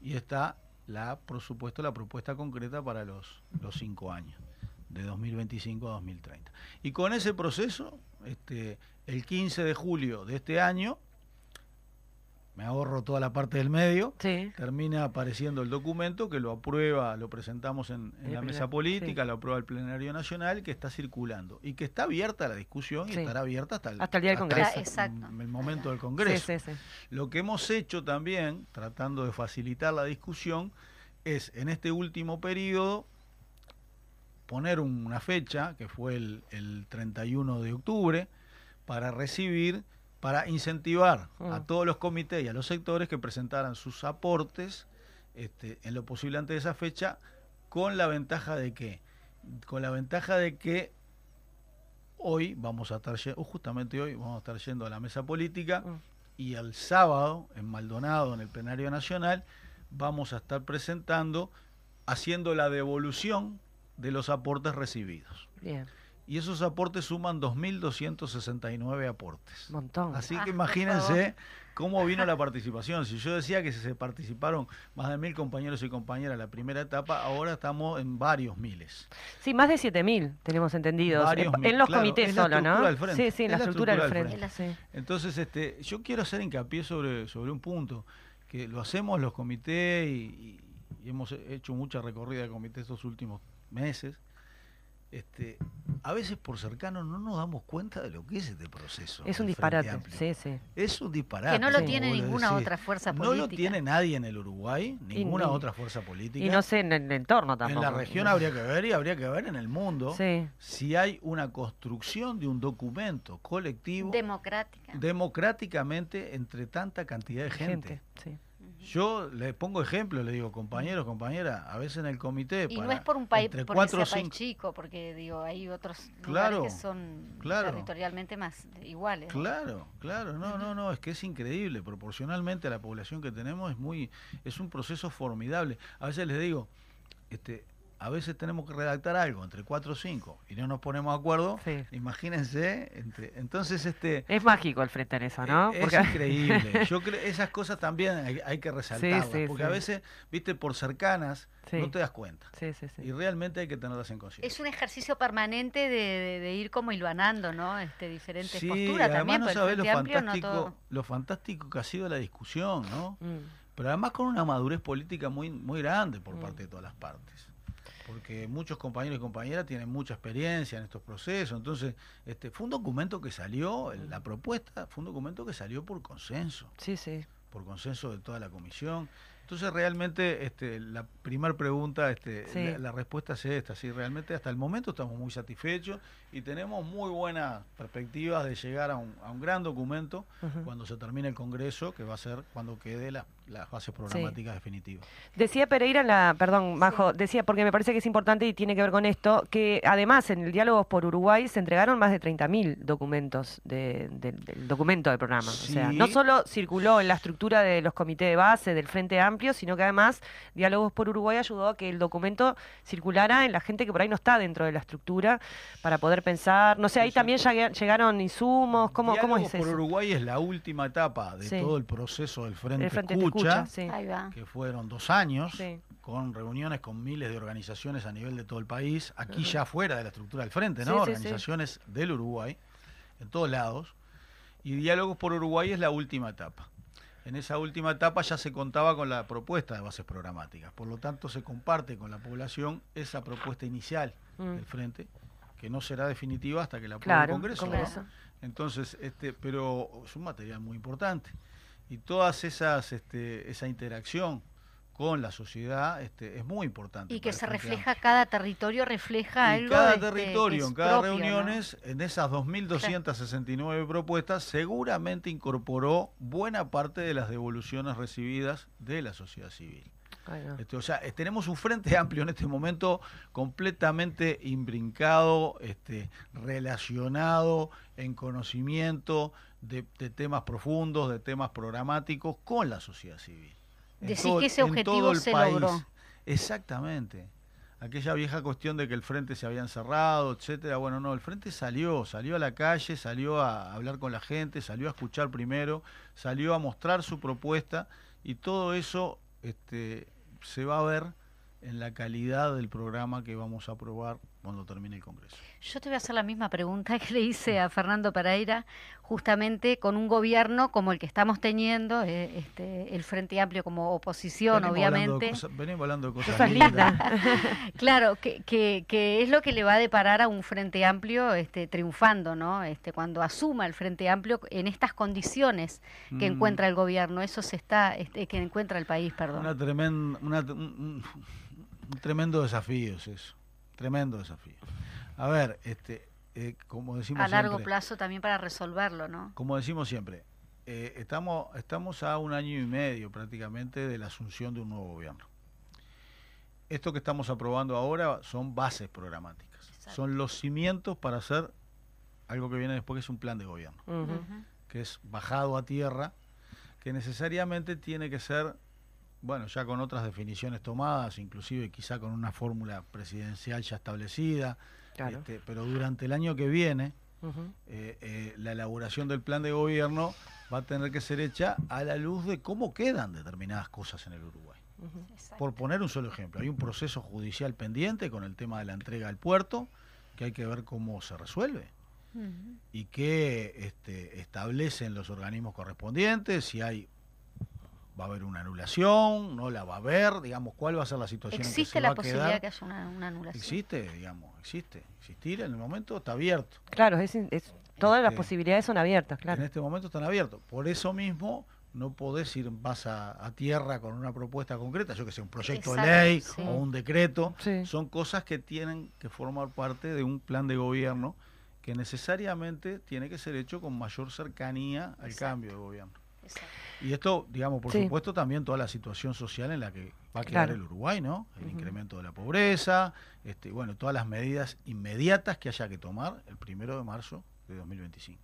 y está, la, por supuesto, la propuesta concreta para los, los cinco años. De 2025 a 2030. Y con ese proceso, este, el 15 de julio de este año, me ahorro toda la parte del medio, termina apareciendo el documento que lo aprueba, lo presentamos en, la mesa política, lo aprueba el plenario nacional, que está circulando y que está abierta la discusión y estará abierta hasta el, hasta el día del Congreso. El, momento del Congreso. Lo que hemos hecho también, tratando de facilitar la discusión, es en este último periodo poner una fecha, que fue el, el 31 de octubre, para recibir para incentivar a mm. todos los comités y a los sectores que presentaran sus aportes este, en lo posible antes de esa fecha, con la ventaja de que, con la ventaja de que hoy vamos a estar, justamente hoy vamos a estar yendo a la mesa política mm. y el sábado en Maldonado, en el plenario nacional, vamos a estar presentando, haciendo la devolución de los aportes recibidos. Bien y esos aportes suman 2.269 aportes. Montón. Así que ah, imagínense cómo vino la participación. Si yo decía que se participaron más de mil compañeros y compañeras en la primera etapa, ahora estamos en varios miles. Sí, más de 7.000 tenemos entendido. En, los comités solo, ¿no? Sí, sí, en la, estructura, del frente. Entonces, este, yo quiero hacer hincapié sobre, sobre un punto, que lo hacemos los comités y, y hemos hecho mucha recorrida de comités estos últimos meses este, a veces por cercano no nos damos cuenta de lo que es este proceso. Es un disparate, sí, sí. Es un disparate. Que no lo tiene ninguna otra fuerza política. No lo tiene nadie en el Uruguay, ninguna otra fuerza política. Y no sé en el entorno tampoco. En la región habría que ver y habría que ver en el mundo si hay una construcción de un documento colectivo. Democrática. Democráticamente entre tanta cantidad de gente. gente yo le pongo ejemplo, le digo, compañeros, compañeras, a veces en el comité. Y no es por un país, por cuatro, país chico, porque digo, hay otros claro, lugares que son territorialmente más iguales. Claro, claro, no, no, no, es que es increíble, proporcionalmente a la población que tenemos es muy, es un proceso formidable. A veces les digo, este, a veces tenemos que redactar algo entre cuatro o cinco y no nos ponemos de acuerdo, imagínense, entre, entonces este... Es mágico el frente en eso, ¿no? Es, <laughs> increíble, yo creo esas cosas también hay, que resaltarlas, porque a veces, viste, por cercanas, no te das cuenta. Y realmente hay que tenerlas en consideración. Es un ejercicio permanente de, ir como hilvanando, ¿no? Este, diferentes posturas también. No sabes lo fantástico, lo fantástico que ha sido la discusión, ¿no? Mm. Pero además con una madurez política muy, muy grande por mm. parte de todas las partes porque muchos compañeros y compañeras tienen mucha experiencia en estos procesos. Entonces, este fue un documento que salió, la propuesta fue un documento que salió por consenso. Sí, sí. Por consenso de toda la comisión. Entonces realmente este, la primera pregunta, este, la, respuesta es esta, sí, realmente hasta el momento estamos muy satisfechos y tenemos muy buenas perspectivas de llegar a un, a un gran documento cuando se termine el Congreso, que va a ser cuando quede la, las bases programáticas definitivas. Decía Pereira, la, perdón, Majo, decía, porque me parece que es importante y tiene que ver con esto, que además en el diálogo por Uruguay se entregaron más de 30.000 documentos de, del documento del programa. O sea, no solo circuló en la estructura de los comités de base, del Frente Amplio, sino que además Diálogos por Uruguay ayudó a que el documento circulara en la gente que por ahí no está dentro de la estructura para poder pensar. No sé, ahí también llegaron insumos. ¿Cómo, ¿cómo es por Uruguay es la última etapa de todo el proceso del Frente, Frente Escucha, que fueron dos años. con reuniones con miles de organizaciones a nivel de todo el país, aquí ya fuera de la estructura del frente, ¿no? organizaciones del Uruguay, en todos lados. Y Diálogos por Uruguay es la última etapa. En esa última etapa ya se contaba con la propuesta de bases programáticas, por lo tanto se comparte con la población esa propuesta inicial mm. del frente, que no será definitiva hasta que la apruebe el Congreso. Entonces, este, pero es un material muy importante y todas esas, este, esa interacción con la sociedad este, es muy importante. Y que se refleja, cada territorio refleja y Cada este, territorio, en cada reuniones, en esas 2.269 propuestas, seguramente incorporó buena parte de las devoluciones recibidas de la sociedad civil. Este, o sea, tenemos un frente <laughs> amplio en este momento completamente imbrincado, este, relacionado en conocimiento de temas profundos, de temas programáticos con la sociedad civil. Decís que ese objetivo se logró. Exactamente. Aquella vieja cuestión de que el frente se había encerrado, etcétera. Bueno, no, el frente salió, salió a la calle, salió a hablar con la gente, salió a escuchar primero, salió a mostrar su propuesta y todo eso este, se va a ver en la calidad del programa que vamos a aprobar cuando termine el Congreso. Yo te voy a hacer la misma pregunta <laughs> que le hice a Fernando Pereira, justamente con un gobierno como el que estamos teniendo, eh, este, el Frente Amplio como oposición, obviamente. venimos hablando de cosas lindas. <laughs> claro, que, que, es lo que le va a deparar a un Frente Amplio este, triunfando, ¿no? Este, cuando asuma el Frente Amplio en estas condiciones que mm. encuentra el gobierno, eso se está, este, que encuentra el país, perdón. Una tremenda, un, tremendo desafío es eso, tremendo desafío. A ver, este, eh, como decimos a largo plazo también para resolverlo, ¿no? Como decimos siempre, eh, estamos, estamos a un año y medio prácticamente de la asunción de un nuevo gobierno. Esto que estamos aprobando ahora son bases programáticas, son los cimientos para hacer algo que viene después, que es un plan de gobierno, que es bajado a tierra, que necesariamente tiene que ser bueno, ya con otras definiciones tomadas, inclusive quizá con una fórmula presidencial ya establecida, este, pero durante el año que viene, eh, eh, la elaboración del plan de gobierno va a tener que ser hecha a la luz de cómo quedan determinadas cosas en el Uruguay. Por poner un solo ejemplo, hay un proceso judicial pendiente con el tema de la entrega al puerto, que hay que ver cómo se resuelve. y que este, establecen los organismos correspondientes, si hay va a haber una anulación, no la va a haber, digamos, cuál va a ser la situación ¿Existe en que se la va a posibilidad quedar? que haya una, anulación? Existe, digamos, existe. Existir en el momento está abierto. Claro, es, todas las este, posibilidades son abiertas, claro. En este momento están abiertos. Por eso mismo no podés ir más a, tierra con una propuesta concreta, yo que sé, un proyecto de ley o un decreto. Son cosas que tienen que formar parte de un plan de gobierno que necesariamente tiene que ser hecho con mayor cercanía al cambio de gobierno. Exacto. Y esto, digamos, por supuesto, también toda la situación social en la que va a quedar el Uruguay, ¿no? El incremento de la pobreza, este, bueno, todas las medidas inmediatas que haya que tomar el primero de marzo de 2025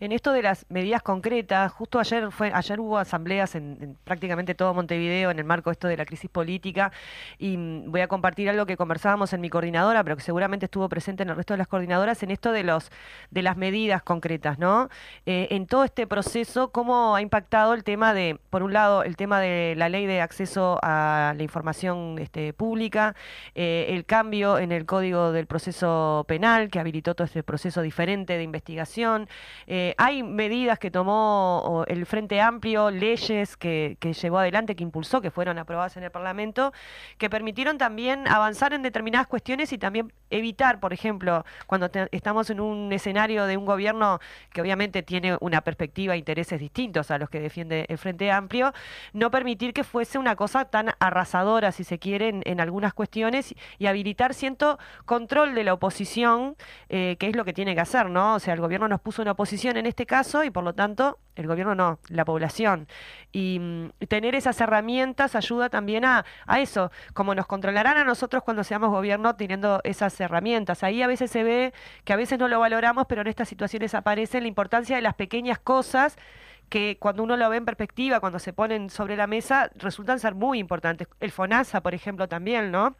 en esto de las medidas concretas, justo ayer fue ayer hubo asambleas en, prácticamente todo Montevideo en el marco esto de la crisis política y mm, voy a compartir algo que conversábamos en mi coordinadora, pero que seguramente estuvo presente en el resto de las coordinadoras en esto de los de las medidas concretas, ¿no? Eh, en todo este proceso, cómo ha impactado el tema de, por un lado, el tema de la ley de acceso a la información este, pública, eh, el cambio en el código del proceso penal que habilitó todo este proceso diferente de investigación. Eh, hay medidas que tomó el Frente Amplio, leyes que, llevó adelante, que impulsó, que fueron aprobadas en el Parlamento, que permitieron también avanzar en determinadas cuestiones y también evitar, por ejemplo, cuando estamos en un escenario de un gobierno que obviamente tiene una perspectiva e intereses distintos a los que defiende el Frente Amplio, no permitir que fuese una cosa tan arrasadora, si se quiere, en, algunas cuestiones y habilitar cierto control de la oposición, eh, que es lo que tiene que hacer, ¿no? O sea, el gobierno nos puso una oposición en este caso y por lo tanto el gobierno no, la población. Y mm, tener esas herramientas ayuda también a, a, eso, como nos controlarán a nosotros cuando seamos gobierno teniendo esas herramientas. Ahí a veces se ve que a veces no lo valoramos, pero en estas situaciones aparece la importancia de las pequeñas cosas que cuando uno lo ve en perspectiva, cuando se ponen sobre la mesa, resultan ser muy importantes. El FONASA, por ejemplo, también, ¿no?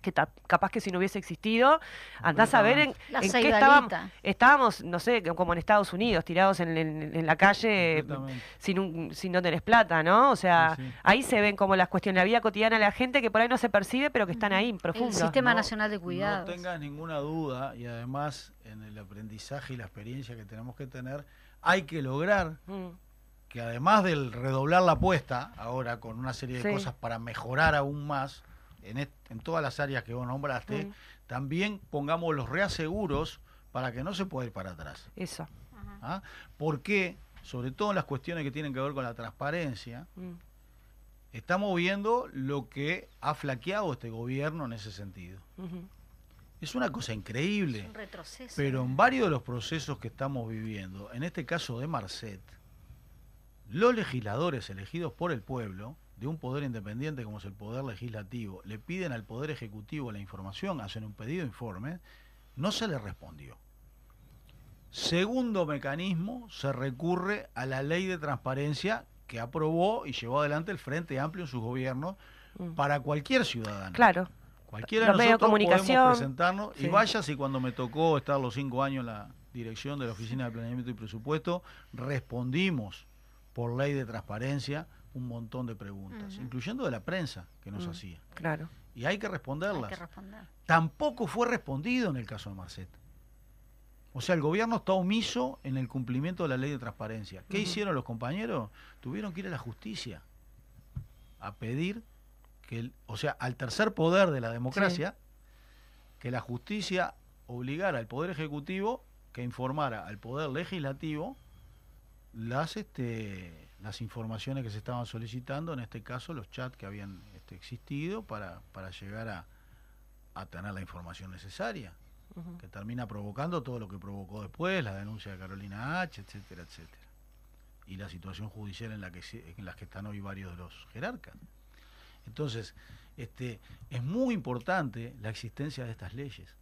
Que capaz que si no hubiese existido, andás a ver en, qué estábamos, estábamos, no sé, como en Estados Unidos, tirados en, la calle sin, un, sin no tenés plata, ¿no? O sea, ahí se ven como las cuestiones, la vida cotidiana de la gente que por ahí no se percibe, pero que están ahí profundos. El Sistema Nacional de Cuidados. No tengas ninguna duda, y además en el aprendizaje y la experiencia que tenemos que tener, hay que lograr mm. que además del redoblar la apuesta, ahora con una serie de cosas para mejorar aún más, en, todas las áreas que vos nombraste, también pongamos los reaseguros para que no se pueda ir para atrás. Eso. ¿Ah? Porque, sobre todo en las cuestiones que tienen que ver con la transparencia, mm. estamos viendo lo que ha flaqueado este gobierno en ese sentido. Es una cosa increíble. un retroceso. Pero en varios de los procesos que estamos viviendo, en este caso de Marcet, los legisladores elegidos por el pueblo de un poder independiente como es el poder legislativo, le piden al poder ejecutivo la información, hacen un pedido de informe, no se le respondió. Segundo mecanismo, se recurre a la ley de transparencia que aprobó y llevó adelante el Frente Amplio en sus gobiernos mm. para cualquier ciudadano. Claro. Cualquiera de nosotros comunicación. podemos presentarnos y vaya si cuando me tocó estar los cinco años en la dirección de la Oficina de Planeamiento y Presupuesto, respondimos por ley de transparencia un montón de preguntas, incluyendo de la prensa que nos hacía. Claro. y hay que responderlas. Tampoco fue respondido en el caso de Marcet. O sea, el gobierno está omiso en el cumplimiento de la ley de transparencia. ¿Qué hicieron los compañeros? Tuvieron que ir a la justicia a pedir que, o sea, al tercer poder de la democracia, que la justicia obligara al Poder Ejecutivo que informara al Poder Legislativo las, este, las informaciones que se estaban solicitando, en este caso los chats que habían este, existido para, para llegar a, a tener la información necesaria, que termina provocando todo lo que provocó después, la denuncia de Carolina H., etcétera, etcétera. Y la situación judicial en la que, en la que están hoy varios de los jerarcas. Entonces, este, es muy importante la existencia de estas leyes.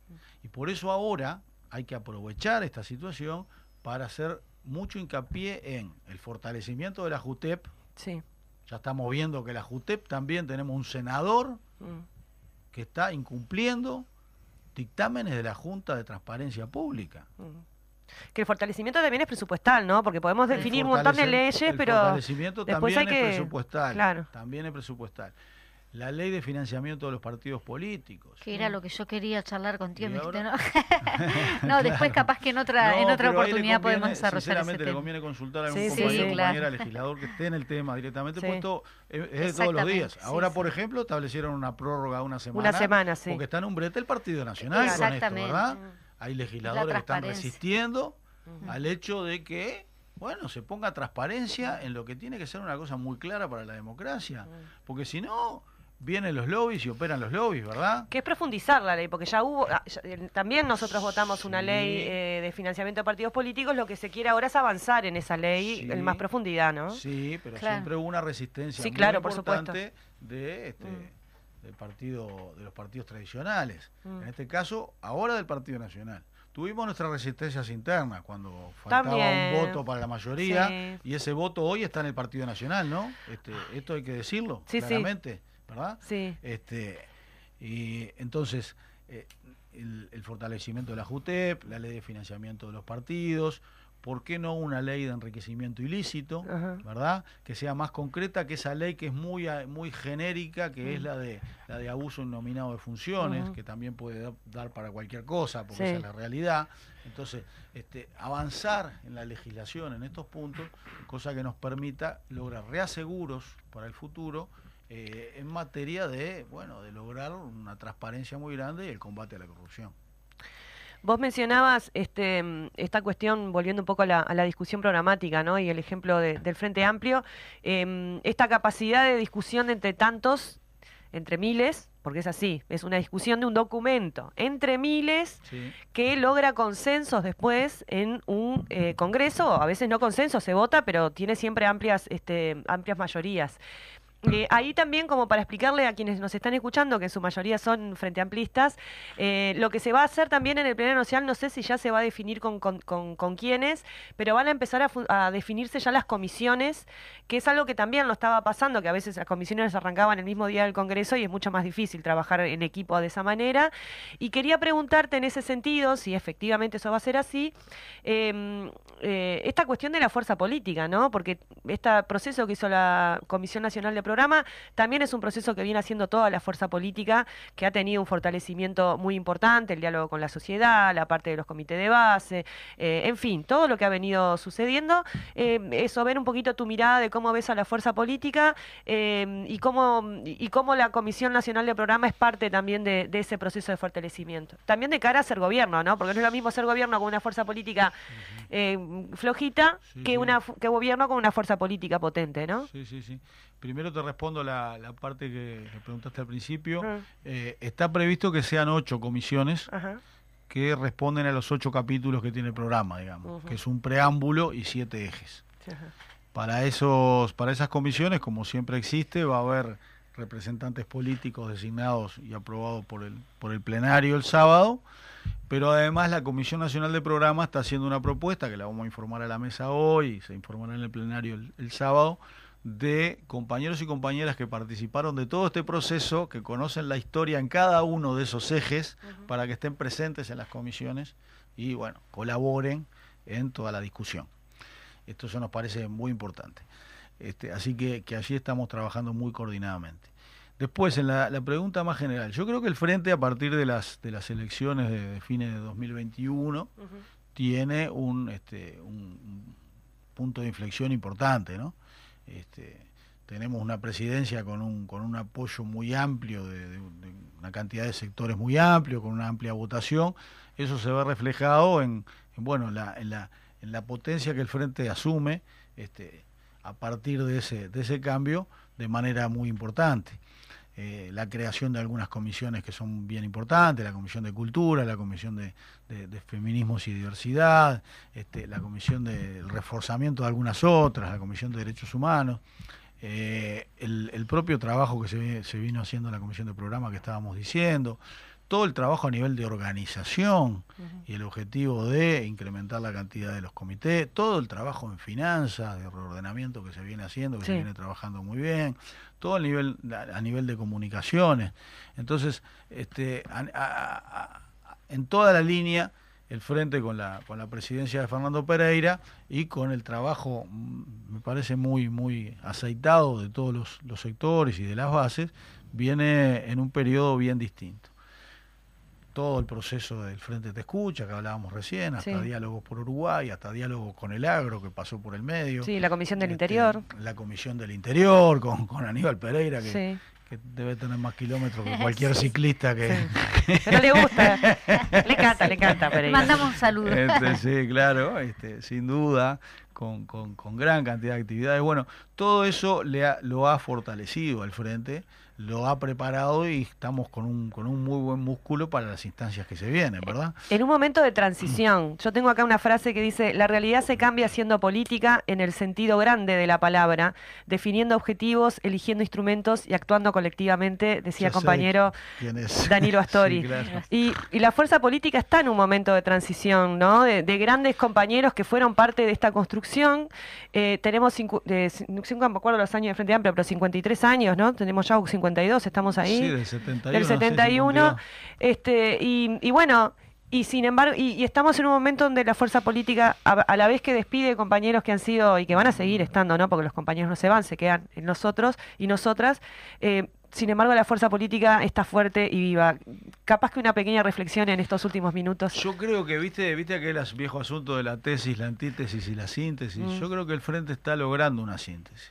Y por eso ahora hay que aprovechar esta situación para hacer mucho hincapié en el fortalecimiento de la JUTEP. Sí. Ya estamos viendo que la JUTEP también tenemos un senador mm. que está incumpliendo dictámenes de la Junta de Transparencia Pública. Mm. Que el fortalecimiento también es presupuestal, ¿no? Porque podemos definir un montón de leyes, pero. El fortalecimiento también es presupuestal. Claro. También es presupuestal la ley de financiamiento de los partidos políticos. Que era lo que yo quería charlar contigo, ¿no? <laughs> <laughs> no, después capaz que en otra, en otra oportunidad podemos desarrollar Sinceramente le conviene consultar a algún compañero legislador que esté en el tema directamente, puesto es, de todos los días. Ahora, por ejemplo, establecieron una prórroga una semana. Una semana, sí. Porque está en un brete el Partido Nacional con esto, ¿verdad? Hay legisladores que están resistiendo al hecho de que bueno, se ponga transparencia en lo que tiene que ser una cosa muy clara para la democracia. Porque si no, vienen los lobbies y operan los lobbies, ¿verdad? Que es profundizar la ley, porque ya hubo, ah, eh, también nosotros votamos una ley eh, de financiamiento de partidos políticos, lo que se quiere ahora es avanzar en esa ley en más profundidad, ¿no? Sí, pero siempre hubo una resistencia sí, claro, importante de este, mm. del partido, de los partidos tradicionales. Mm. En este caso, ahora del Partido Nacional. Tuvimos nuestras resistencias internas cuando faltaba un voto para la mayoría y ese voto hoy está en el Partido Nacional, ¿no? Este, esto hay que decirlo claramente. ¿Verdad? Sí. Este, y entonces, eh, el, fortalecimiento de la JUTEP, la ley de financiamiento de los partidos, ¿por qué no una ley de enriquecimiento ilícito, verdad? Que sea más concreta que esa ley que es muy muy genérica, que es mm. la de la de abuso innominado de funciones, que también puede dar para cualquier cosa, porque esa es la realidad. Entonces, este, avanzar en la legislación en estos puntos, cosa que nos permita lograr reaseguros para el futuro eh, en materia de, bueno, de lograr una transparencia muy grande y el combate a la corrupción. Vos mencionabas este, esta cuestión, volviendo un poco a la, discusión programática, ¿no? Y el ejemplo del Frente Amplio, em, esta capacidad de discusión entre tantos, entre miles, porque es así, es una discusión de un documento entre miles que logra consensos después en un eh, Congreso, a veces no consenso, se vota, pero tiene siempre amplias, este, amplias mayorías. Eh, ahí también, como para explicarle a quienes nos están escuchando, que en su mayoría son frente amplistas, eh, lo que se va a hacer también en el plenario nacional, no sé si ya se va a definir con, quiénes, pero van a empezar a, definirse ya las comisiones, que es algo que también lo estaba pasando, que a veces las comisiones arrancaban el mismo día del Congreso y es mucho más difícil trabajar en equipo de esa manera. Y quería preguntarte en ese sentido, si efectivamente eso va a ser así, em, eh, esta cuestión de la fuerza política, ¿no? Porque este proceso que hizo la Comisión Nacional de programa, también es un proceso que viene haciendo toda la fuerza política, que ha tenido un fortalecimiento muy importante, el diálogo con la sociedad, la parte de los comités de base, eh, en fin, todo lo que ha venido sucediendo. Eh, eso, ver un poquito tu mirada de cómo ves a la fuerza política eh, y, cómo, y cómo la Comisión Nacional de Programa es parte también de, ese proceso de fortalecimiento. También de cara a ser gobierno, ¿no? Porque no es lo mismo ser gobierno con una fuerza política flojita que, Una, que gobierno con una fuerza política potente, ¿no? Sí, sí, sí. Primero te respondo la, parte que, preguntaste al principio. Eh, está previsto que sean ocho comisiones que responden a los ocho capítulos que tiene el programa, digamos, que es un preámbulo y siete ejes. Para, esos, para esas comisiones, como siempre existe, va a haber representantes políticos designados y aprobados por el, por el plenario el sábado, pero además la Comisión Nacional de Programa está haciendo una propuesta que la vamos a informar a la mesa hoy se informará en el plenario el sábado de compañeros y compañeras que participaron de todo este proceso, que conocen la historia en cada uno de esos ejes, para que estén presentes en las comisiones y, bueno, colaboren en toda la discusión. Esto eso nos parece muy importante. Este, así que, que allí estamos trabajando muy coordinadamente. Después, en la, pregunta más general, yo creo que el Frente a partir de las, de las elecciones de, fines de 2021 tiene un, este, un, punto de inflexión importante, ¿no? Este, tenemos una presidencia con un, con un apoyo muy amplio, de, una cantidad de sectores muy amplio, con una amplia votación. Eso se ve reflejado en, bueno, la, en, la, en la potencia que el Frente asume este, a partir de ese, de ese cambio de manera muy importante. Eh, la creación de algunas comisiones que son bien importantes, la Comisión de Cultura, la Comisión de, Feminismos y Diversidad, este, la Comisión del Reforzamiento de algunas otras, la Comisión de Derechos Humanos. Eh, el, propio trabajo que se, vino haciendo en la comisión de programa que estábamos diciendo, todo el trabajo a nivel de organización y el objetivo de incrementar la cantidad de los comités, todo el trabajo en finanzas, de reordenamiento que se viene haciendo, que se viene trabajando muy bien, todo el nivel a, nivel de comunicaciones. Entonces, este, en toda la línea el frente con la, con la presidencia de Fernando Pereira y con el trabajo, mm, me parece muy, muy aceitado de todos los, sectores y de las bases, viene en un periodo bien distinto. Todo el proceso del Frente Te Escucha, que hablábamos recién, hasta diálogos por Uruguay, hasta diálogos con el agro, que pasó por el medio. Sí, la Comisión del este, Interior. La Comisión del Interior, con, con Aníbal Pereira, que, que debe tener más kilómetros que <laughs> cualquier ciclista que... Pero le gusta, <laughs> le encanta, le encanta. Mandamos un saludo. Este, sí, claro, este, sin duda, con, con, con, gran cantidad de actividades. Bueno, todo eso le lo ha fortalecido al frente lo ha preparado y estamos con un, con un muy buen músculo para las instancias que se vienen, ¿verdad? En un momento de transición, yo tengo acá una frase que dice, la realidad se cambia haciendo política en el sentido grande de la palabra, definiendo objetivos, eligiendo instrumentos y actuando colectivamente, decía compañero Danilo <laughs> Astori. y, la fuerza política está en un momento de transición, ¿no? De, grandes compañeros que fueron parte de esta construcción. Eh, tenemos, cinco, no me acuerdo los años de Frente Amplio, pero 53 años, ¿no? Tenemos ya 50 estamos ahí. Sí, del 71. Del 71. este, y, bueno, y sin embargo, y, estamos en un momento donde la fuerza política, a, la vez que despide compañeros que han sido y que van a seguir estando, ¿no? Porque los compañeros no se van, se quedan en nosotros y nosotras. Eh, sin embargo, la fuerza política está fuerte y viva. Capaz que una pequeña reflexión en estos últimos minutos. Yo creo que, viste, viste aquel viejo asunto de la tesis, la antítesis y la síntesis. Mm. Yo creo que el Frente está logrando una síntesis.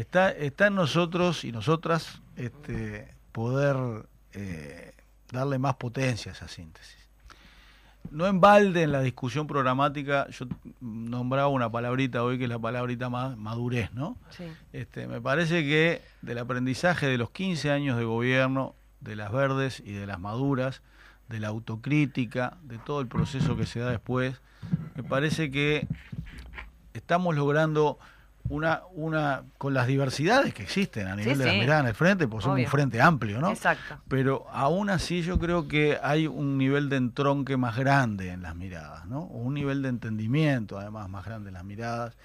Está, está en nosotros y nosotras este, poder eh, darle más potencia a esa síntesis. No en balde en la discusión programática, yo nombraba una palabrita hoy que es la palabrita más madurez, ¿no? Este, me parece que del aprendizaje de los 15 años de gobierno, de las verdes y de las maduras, de la autocrítica, de todo el proceso que se da después, me parece que estamos logrando una, una con las diversidades que existen a nivel de la mirada en el frente, pues somos un frente amplio, ¿no? Exacto. Pero aún así yo creo que hay un nivel de entronque más grande en las miradas, ¿no? O un nivel de entendimiento además más grande en las miradas.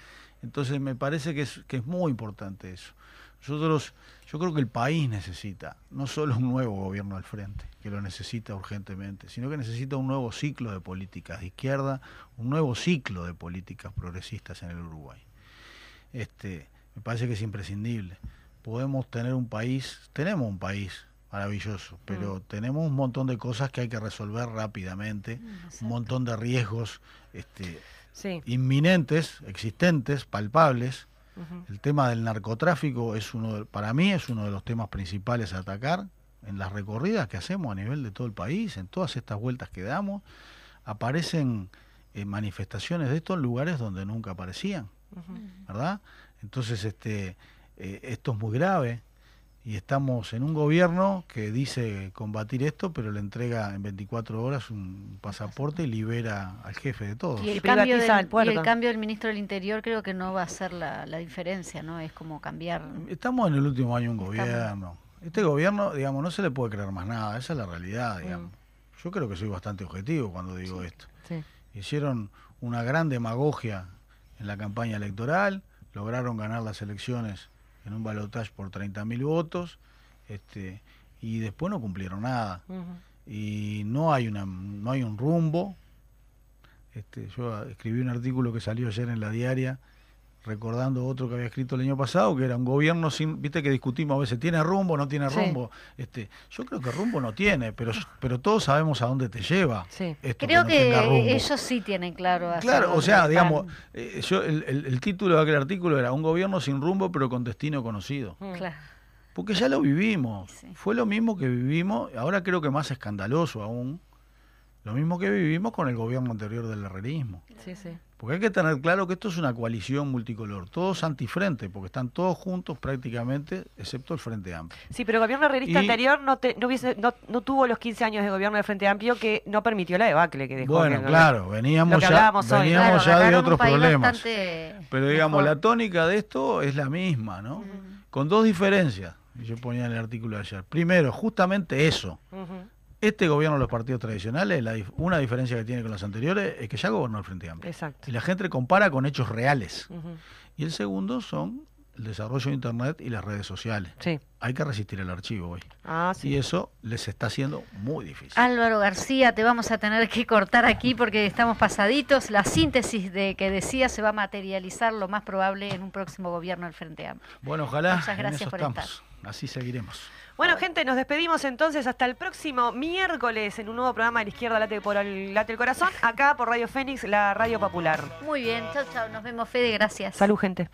Entonces me parece que es, que es muy importante eso. Nosotros, yo creo que el país necesita no solo un nuevo gobierno al frente, que lo necesita urgentemente, sino que necesita un nuevo ciclo de políticas de izquierda, un nuevo ciclo de políticas progresistas en el Uruguay este, me parece que es imprescindible. Podemos tener un país, tenemos un país maravilloso, pero mm. tenemos un montón de cosas que hay que resolver rápidamente, mm, un montón de riesgos este, inminentes, existentes, palpables. El tema del narcotráfico es uno, para mí es uno de los temas principales a atacar en las recorridas que hacemos a nivel de todo el país, en todas estas vueltas que damos, aparecen eh, manifestaciones de estos lugares donde nunca aparecían. ¿Verdad? Entonces, este, eh, esto es muy grave y estamos en un gobierno que dice combatir esto, pero le entrega en 24 horas un pasaporte y libera al jefe de todos. Y el, cambio del, el cambio del ministro del Interior creo que no va a ser la, diferencia, ¿no? Es como cambiar. Estamos en el último año un gobierno. Este gobierno, digamos, no se le puede creer más nada, esa es la realidad, digamos. Yo creo que soy bastante objetivo cuando digo esto. Hicieron una gran demagogia en la campaña electoral, lograron ganar las elecciones en un balotaje por 30.000 votos, este, y después no cumplieron nada. Y no hay, una, no hay un rumbo. Este, yo escribí un artículo que salió ayer en la diaria recordando otro que había escrito el año pasado, que era un gobierno sin, viste que discutimos a veces, ¿tiene rumbo no tiene rumbo? Este, yo creo que rumbo no tiene, pero, pero todos sabemos a dónde te lleva. creo que, ellos sí tienen claro. Claro, o sea, digamos, eh, yo, el, el, título de aquel artículo era Un gobierno sin rumbo pero con destino conocido. Mm. Claro. Porque ya lo vivimos. Fue lo mismo que vivimos, ahora creo que más escandaloso aún, lo mismo que vivimos con el gobierno anterior del herrerismo. Sí, sí. Porque hay que tener claro que esto es una coalición multicolor, todos antifrente, porque están todos juntos prácticamente, excepto el Frente Amplio. Sí, pero el gobierno realista anterior no, no, hubiese, no, tuvo los 15 años de gobierno del Frente Amplio que no permitió la debacle que dejó. Bueno, claro, veníamos ya, veníamos ya de otros problemas. Pero digamos, la tónica de esto es la misma, ¿no? Con dos diferencias, yo ponía en el artículo de ayer. Primero, justamente eso. Este gobierno de los partidos tradicionales, una diferencia que tiene con los anteriores es que ya gobernó el Frente Amplio. Exacto. Y la gente compara con hechos reales. Y el segundo son el desarrollo de Internet y las redes sociales. Sí. Hay que resistir el archivo hoy. Ah, sí. Y eso les está haciendo muy difícil. Álvaro García, te vamos a tener que cortar aquí porque estamos pasaditos. La síntesis de que decía se va a materializar lo más probable en un próximo gobierno del Frente Amplio. Bueno, ojalá. Muchas gracias por estar. Así seguiremos. Bueno, gente, nos despedimos entonces hasta el próximo miércoles en un nuevo programa de la izquierda late por el late el corazón, <laughs> acá por Radio Fénix, la radio popular. Muy bien, chao, chao. Nos vemos, Fede, gracias. Salud, gente.